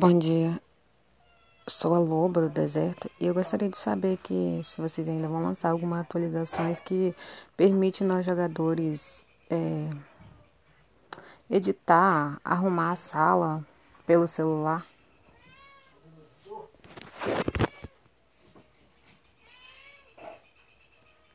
Bom dia, sou a Loba do Deserto e eu gostaria de saber que se vocês ainda vão lançar algumas atualizações que permite nós jogadores é, editar, arrumar a sala pelo celular.